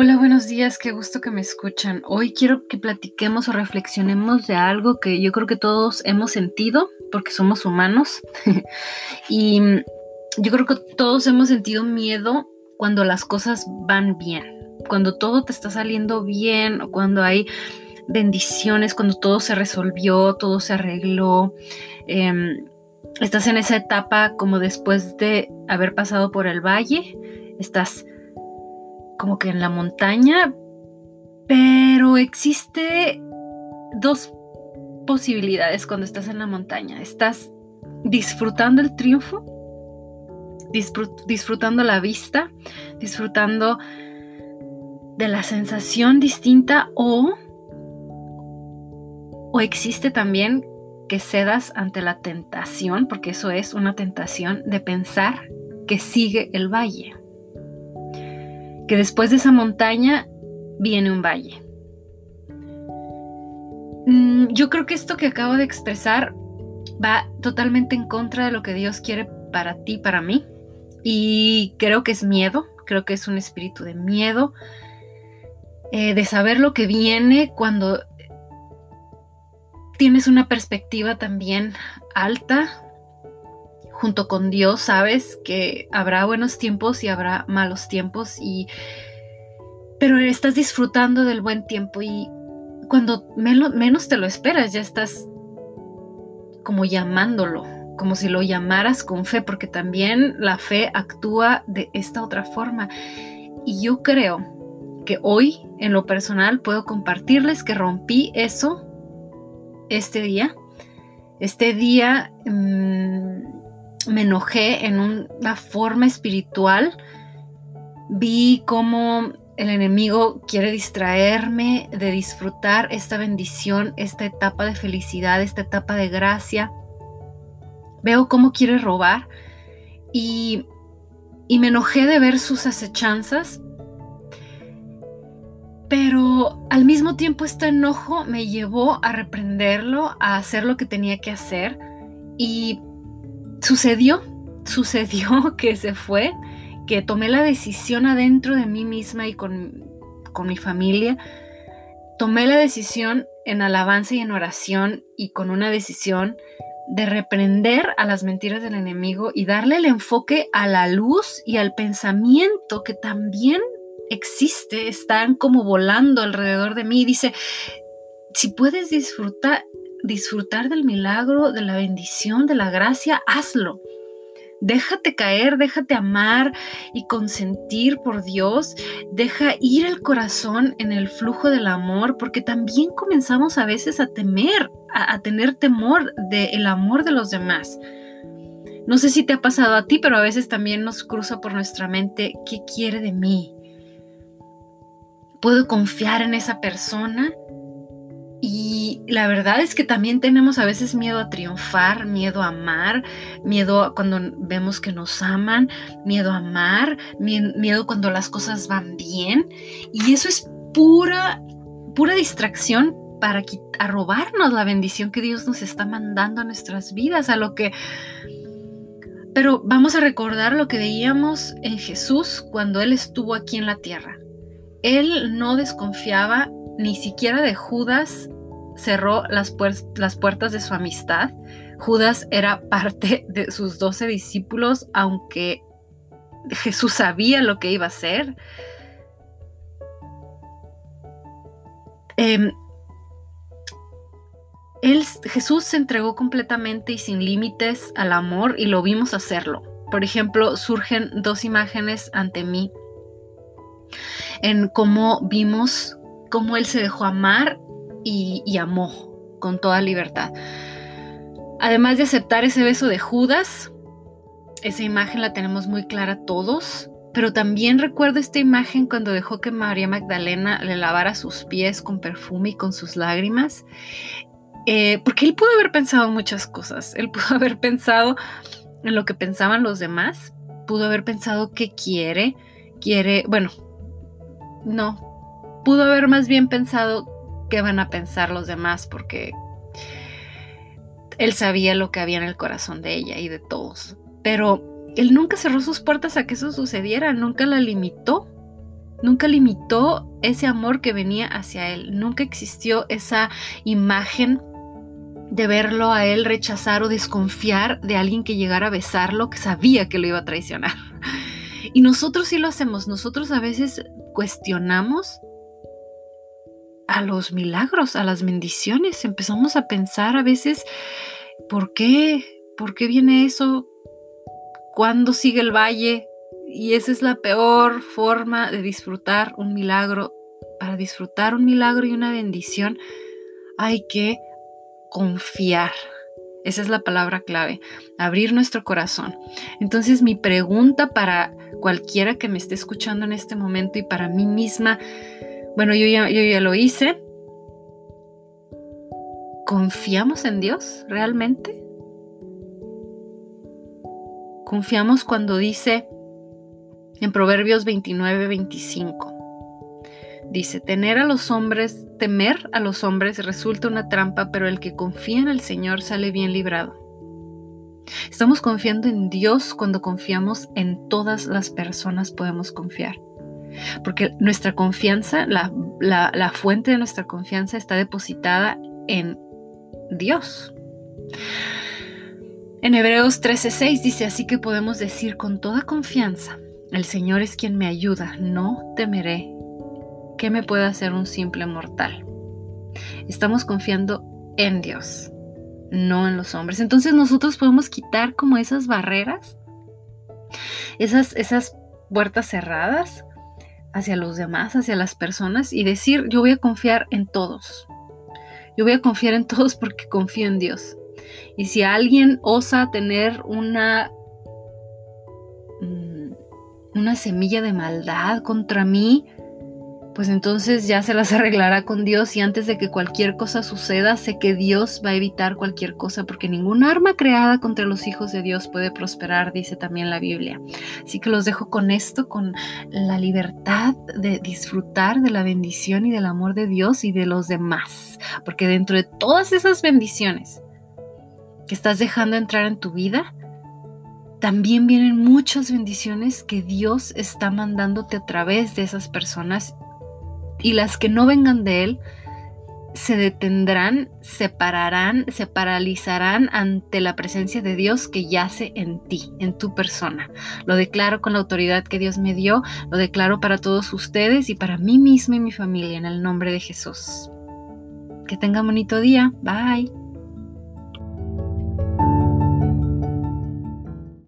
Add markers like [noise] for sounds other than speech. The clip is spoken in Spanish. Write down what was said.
Hola, buenos días, qué gusto que me escuchan. Hoy quiero que platiquemos o reflexionemos de algo que yo creo que todos hemos sentido, porque somos humanos. [laughs] y yo creo que todos hemos sentido miedo cuando las cosas van bien, cuando todo te está saliendo bien, o cuando hay bendiciones, cuando todo se resolvió, todo se arregló. Em, estás en esa etapa como después de haber pasado por el valle, estás como que en la montaña, pero existe dos posibilidades cuando estás en la montaña. Estás disfrutando el triunfo, disfrutando la vista, disfrutando de la sensación distinta o, o existe también que cedas ante la tentación, porque eso es una tentación de pensar que sigue el valle, que después de esa montaña viene un valle. Mm, yo creo que esto que acabo de expresar va totalmente en contra de lo que Dios quiere para ti, para mí, y creo que es miedo, creo que es un espíritu de miedo, eh, de saber lo que viene cuando tienes una perspectiva también alta junto con Dios, sabes que habrá buenos tiempos y habrá malos tiempos y pero estás disfrutando del buen tiempo y cuando menos te lo esperas ya estás como llamándolo, como si lo llamaras con fe, porque también la fe actúa de esta otra forma. Y yo creo que hoy en lo personal puedo compartirles que rompí eso este día. Este día mm, me enojé en una forma espiritual. Vi cómo el enemigo quiere distraerme de disfrutar esta bendición, esta etapa de felicidad, esta etapa de gracia. Veo cómo quiere robar y, y me enojé de ver sus acechanzas pero al mismo tiempo este enojo me llevó a reprenderlo, a hacer lo que tenía que hacer. Y sucedió, sucedió [laughs] que se fue, que tomé la decisión adentro de mí misma y con, con mi familia. Tomé la decisión en alabanza y en oración y con una decisión de reprender a las mentiras del enemigo y darle el enfoque a la luz y al pensamiento que también existe, están como volando alrededor de mí. Dice, si puedes disfrutar, disfrutar del milagro, de la bendición, de la gracia, hazlo. Déjate caer, déjate amar y consentir por Dios. Deja ir el corazón en el flujo del amor, porque también comenzamos a veces a temer, a, tener temor del amor de los demás. No sé si te ha pasado a ti, pero a veces también nos cruza por nuestra mente, ¿qué quiere de mí? puedo confiar en esa persona. La verdad es que también tenemos a veces miedo a triunfar, miedo a amar, miedo a cuando vemos que nos aman, miedo a amar, miedo cuando las cosas van bien. Y eso es pura, pura distracción para robarnos la bendición que Dios nos está mandando a nuestras vidas, a lo que... Pero vamos a recordar lo que veíamos en Jesús cuando Él estuvo aquí en la tierra. Él no desconfiaba ni siquiera de Judas, cerró las, puertas de su amistad. Judas era parte [laughs] de sus doce discípulos, aunque Jesús sabía lo que iba a hacer. Em, Jesús se entregó completamente y sin límites al amor y lo vimos hacerlo. Por ejemplo, surgen dos imágenes ante mí en cómo vimos cómo él se dejó amar y, amó con toda libertad. Además de aceptar ese beso de Judas, esa imagen la tenemos muy clara todos, pero también recuerdo esta imagen cuando dejó que María Magdalena le lavara sus pies con perfume y con sus lágrimas, eh, porque él pudo haber pensado muchas cosas, él [laughs] pudo haber pensado en lo que pensaban los demás, pudo haber pensado que quiere, quiere, bueno, no, pudo haber más bien pensado qué van a pensar los demás porque él sabía lo que había en el corazón de ella y de todos. Pero él nunca cerró sus puertas a que eso sucediera, nunca la limitó. Nunca limitó ese amor que venía hacia él. Nunca existió esa imagen de verlo a él rechazar o desconfiar de alguien que llegara a besarlo, que sabía que lo iba a traicionar. [laughs] Y nosotros sí lo hacemos. Nosotros a veces cuestionamos a los milagros, a las bendiciones. Empezamos a pensar a veces, ¿por qué? ¿Por qué viene eso? ¿Cuándo sigue el valle? Y esa es la peor forma de disfrutar un milagro. Para disfrutar un milagro y una bendición hay que confiar. Esa es la palabra clave, abrir nuestro corazón. Entonces mi pregunta para cualquiera que me esté escuchando en este momento y para mí misma, bueno, yo ya, yo ya lo hice. ¿Confiamos en Dios realmente? Confiamos cuando dice en Proverbios 29, 25. Dice, tener a los hombres, temer a los hombres resulta una trampa, pero el que confía en el Señor sale bien librado. Estamos confiando en Dios cuando confiamos en todas las personas podemos confiar. Porque nuestra confianza, la, fuente de nuestra confianza está depositada en Dios. En Hebreos 13:6 dice, así que podemos decir con toda confianza, el Señor es quien me ayuda, no temeré ¿qué me puede hacer un simple mortal? Estamos confiando en Dios, no en los hombres. Entonces nosotros podemos quitar como esas barreras, esas puertas cerradas hacia los demás, hacia las personas y decir, yo voy a confiar en todos. Yo voy a confiar en todos porque confío en Dios. Y si alguien osa tener una, mm, una semilla de maldad contra mí, pues entonces ya se las [laughs] arreglará con Dios y antes de que cualquier cosa suceda, sé que Dios va a evitar cualquier cosa porque ningún arma creada contra los hijos de Dios puede prosperar, dice también la Biblia. Así que los dejo con esto, con la libertad de disfrutar de la bendición y del amor de Dios y de los demás, porque dentro de todas esas bendiciones que estás dejando entrar en tu vida, también vienen muchas bendiciones que Dios está mandándote a través de esas personas y las que no vengan de Él se detendrán, se pararán, se paralizarán ante la presencia de Dios que yace en ti, en tu persona. Lo declaro con la autoridad que Dios me dio, lo declaro para todos ustedes y para mí misma y mi familia en el nombre de Jesús. Que tengan bonito día. Bye.